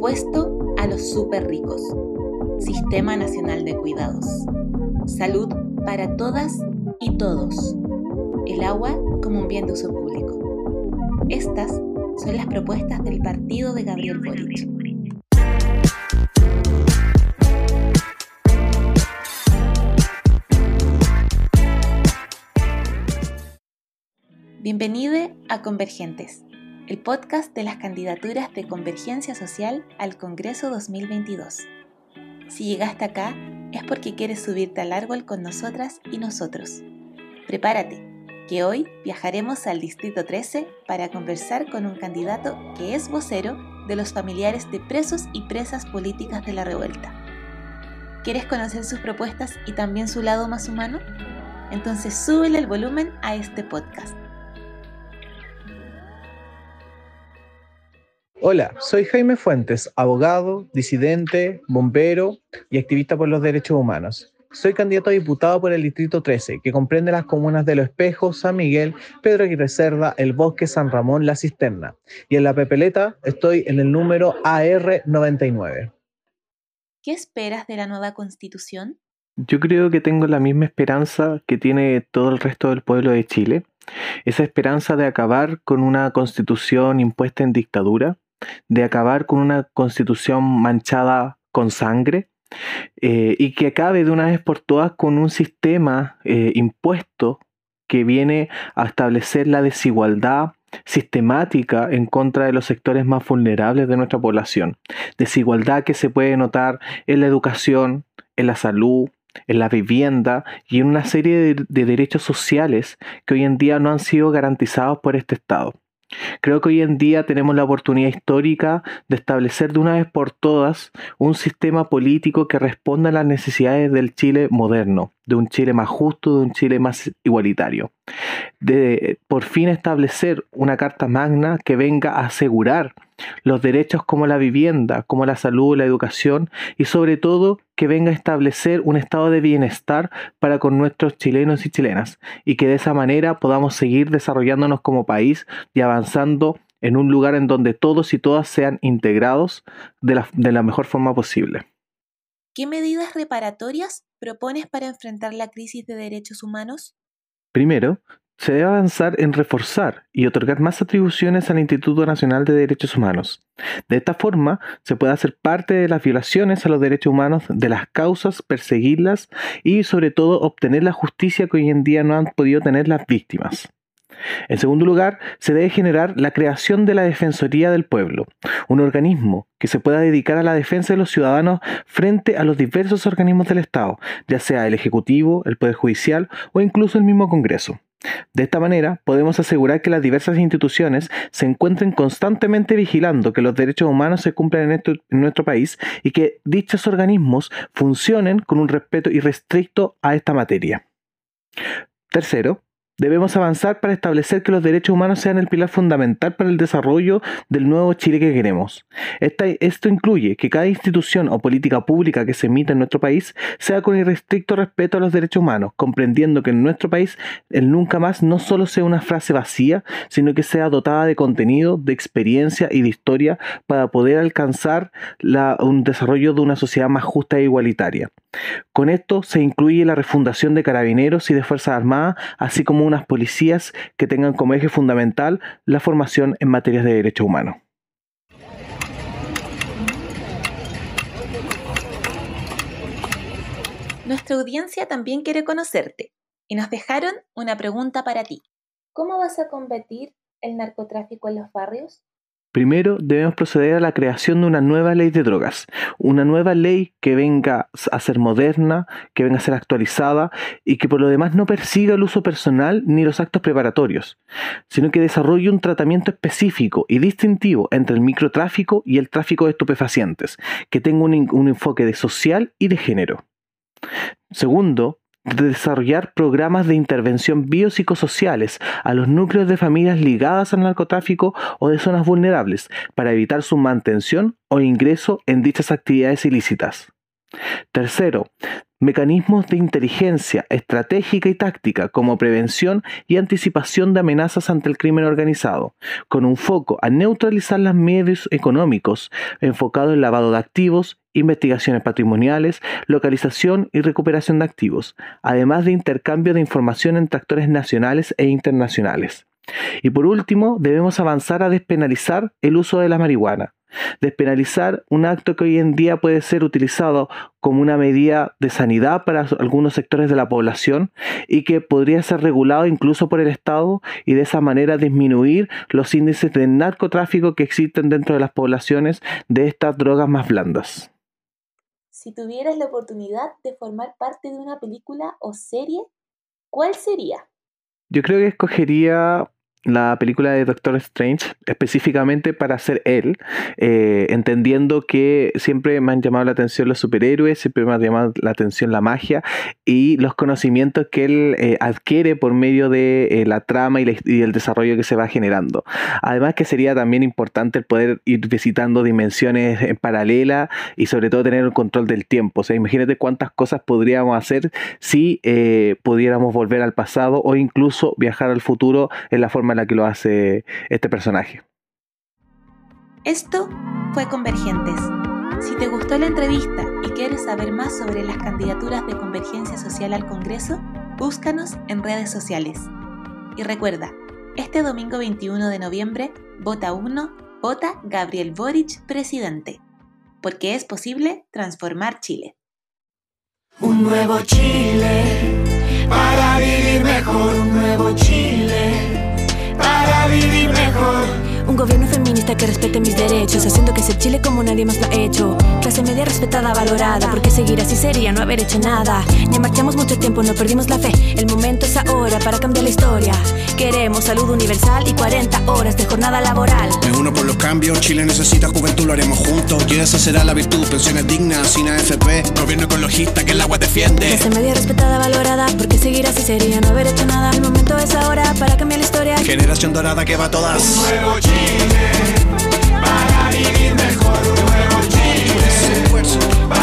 Impuesto a los super ricos. Sistema Nacional de Cuidados. Salud para todas y todos. El agua como un bien de uso público. Estas son las propuestas del partido de Gabriel Boric. Bienvenido a Convergentes, el podcast de las candidaturas de Convergencia Social al Congreso 2022. Si llegaste acá es porque quieres subirte al árbol con nosotras y nosotros. Prepárate, que hoy viajaremos al Distrito 13 para conversar con un candidato que es vocero de los familiares de presos y presas políticas de la revuelta. ¿Quieres conocer sus propuestas y también su lado más humano? Entonces súbele el volumen a este podcast. Hola, soy Jaime Fuentes, abogado, disidente, bombero y activista por los derechos humanos. Soy candidato a diputado por el Distrito 13, que comprende las comunas de Los Espejos, San Miguel, Pedro Aguirre Cerda, El Bosque, San Ramón, La Cisterna. Y en la Pepeleta estoy en el número AR99. ¿Qué esperas de la nueva constitución? Yo creo que tengo la misma esperanza que tiene todo el resto del pueblo de Chile. Esa esperanza de acabar con una constitución impuesta en dictadura, de acabar con una constitución manchada con sangre eh, y que acabe de una vez por todas con un sistema eh, impuesto que viene a establecer la desigualdad sistemática en contra de los sectores más vulnerables de nuestra población. Desigualdad que se puede notar en la educación, en la salud, en la vivienda y en una serie de derechos sociales que hoy en día no han sido garantizados por este Estado. Creo que hoy en día tenemos la oportunidad histórica de establecer de una vez por todas un sistema político que responda a las necesidades del Chile moderno, de un Chile más justo, de un Chile más igualitario. De por fin establecer una carta magna que venga a asegurar los derechos como la vivienda, como la salud, la educación y sobre todo que venga a establecer un estado de bienestar para con nuestros chilenos y chilenas y que de esa manera podamos seguir desarrollándonos como país y avanzando en un lugar en donde todos y todas sean integrados de la, de la mejor forma posible. ¿Qué medidas reparatorias propones para enfrentar la crisis de derechos humanos? Primero, se debe avanzar en reforzar y otorgar más atribuciones al Instituto Nacional de Derechos Humanos. De esta forma, se puede hacer parte de las violaciones a los derechos humanos, de las causas, perseguirlas y sobre todo obtener la justicia que hoy en día no han podido tener las víctimas. En segundo lugar, se debe generar la creación de la Defensoría del Pueblo, un organismo que se pueda dedicar a la defensa de los ciudadanos frente a los diversos organismos del Estado, ya sea el Ejecutivo, el Poder Judicial o incluso el mismo Congreso. De esta manera, podemos asegurar que las diversas instituciones se encuentren constantemente vigilando que los derechos humanos se cumplan en, nuestro país y que dichos organismos funcionen con un respeto irrestricto a esta materia. Tercero, Debemos avanzar para establecer que los derechos humanos sean el pilar fundamental para el desarrollo del nuevo Chile que queremos. esto incluye que cada institución o política pública que se emita en nuestro país sea con irrestricto respeto a los derechos humanos, comprendiendo que en nuestro país el nunca más no solo sea una frase vacía, sino que sea dotada de contenido, de experiencia y de historia para poder alcanzar un desarrollo de una sociedad más justa e igualitaria. Con esto se incluye la refundación de carabineros y de Fuerzas Armadas, así como unas policías que tengan como eje fundamental la formación en materias de derechos humanos. Nuestra audiencia también quiere conocerte y nos dejaron una pregunta para ti. ¿Cómo vas a combatir el narcotráfico en los barrios? Primero debemos proceder a la creación de una nueva ley de drogas, una nueva ley que venga a ser moderna, que venga a ser actualizada y que por lo demás no persiga el uso personal ni los actos preparatorios, sino que desarrolle un tratamiento específico y distintivo entre el microtráfico y el tráfico de estupefacientes, que tenga un, enfoque de social y de género. Segundo, desarrollar programas de intervención biopsicosociales a los núcleos de familias ligadas al narcotráfico o de zonas vulnerables para evitar su mantención o ingreso en dichas actividades ilícitas. Tercero, mecanismos de inteligencia estratégica y táctica como prevención y anticipación de amenazas ante el crimen organizado, con un foco a neutralizar los medios económicos enfocado en lavado de activos, investigaciones patrimoniales, localización y recuperación de activos, además de intercambio de información entre actores nacionales e internacionales. Y por último, debemos avanzar a despenalizar el uso de la marihuana. Despenalizar un acto que hoy en día puede ser utilizado como una medida de sanidad para algunos sectores de la población y que podría ser regulado incluso por el Estado y de esa manera disminuir los índices de narcotráfico que existen dentro de las poblaciones de estas drogas más blandas. Si tuvieras la oportunidad de formar parte de una película o serie, ¿cuál sería? Yo creo que escogería la película de Doctor Strange específicamente para ser él, eh, entendiendo que siempre me han llamado la atención los superhéroes, siempre me ha llamado la atención la magia y los conocimientos que él eh, adquiere por medio de eh, la trama y, el desarrollo que se va generando. Además que sería también importante el poder ir visitando dimensiones en paralela y sobre todo tener el control del tiempo. O sea, imagínate cuántas cosas podríamos hacer si pudiéramos volver al pasado o incluso viajar al futuro en la forma en la que lo hace este personaje. Esto fue Convergentes. Si te gustó la entrevista y quieres saber más sobre las candidaturas de Convergencia Social al Congreso, búscanos en redes sociales. Y recuerda, este domingo 21 de noviembre, vota 1, vota Gabriel Boric presidente, porque es posible transformar Chile. Un nuevo Chile, para vivir mejor, un nuevo Chile para vivir mejor. Un gobierno feminista que respete mis derechos, haciendo que sea Chile como nadie más lo ha hecho. Clase media respetada, valorada, porque seguir así sería no haber hecho nada. Ya marchamos mucho tiempo, no perdimos la fe. El momento es ahora para cambiar la historia. Queremos salud universal y 40 horas de jornada laboral. Me uno por los cambios, Chile necesita juventud, lo haremos juntos. Y esa será la virtud, pensiones dignas, sin AFP, gobierno ecologista que el agua defiende. Clase media respetada, valorada, porque seguir así sería no haber hecho nada. Generación dorada que va a todas. Un nuevo Chile, para vivir mejor. Un nuevo Chile,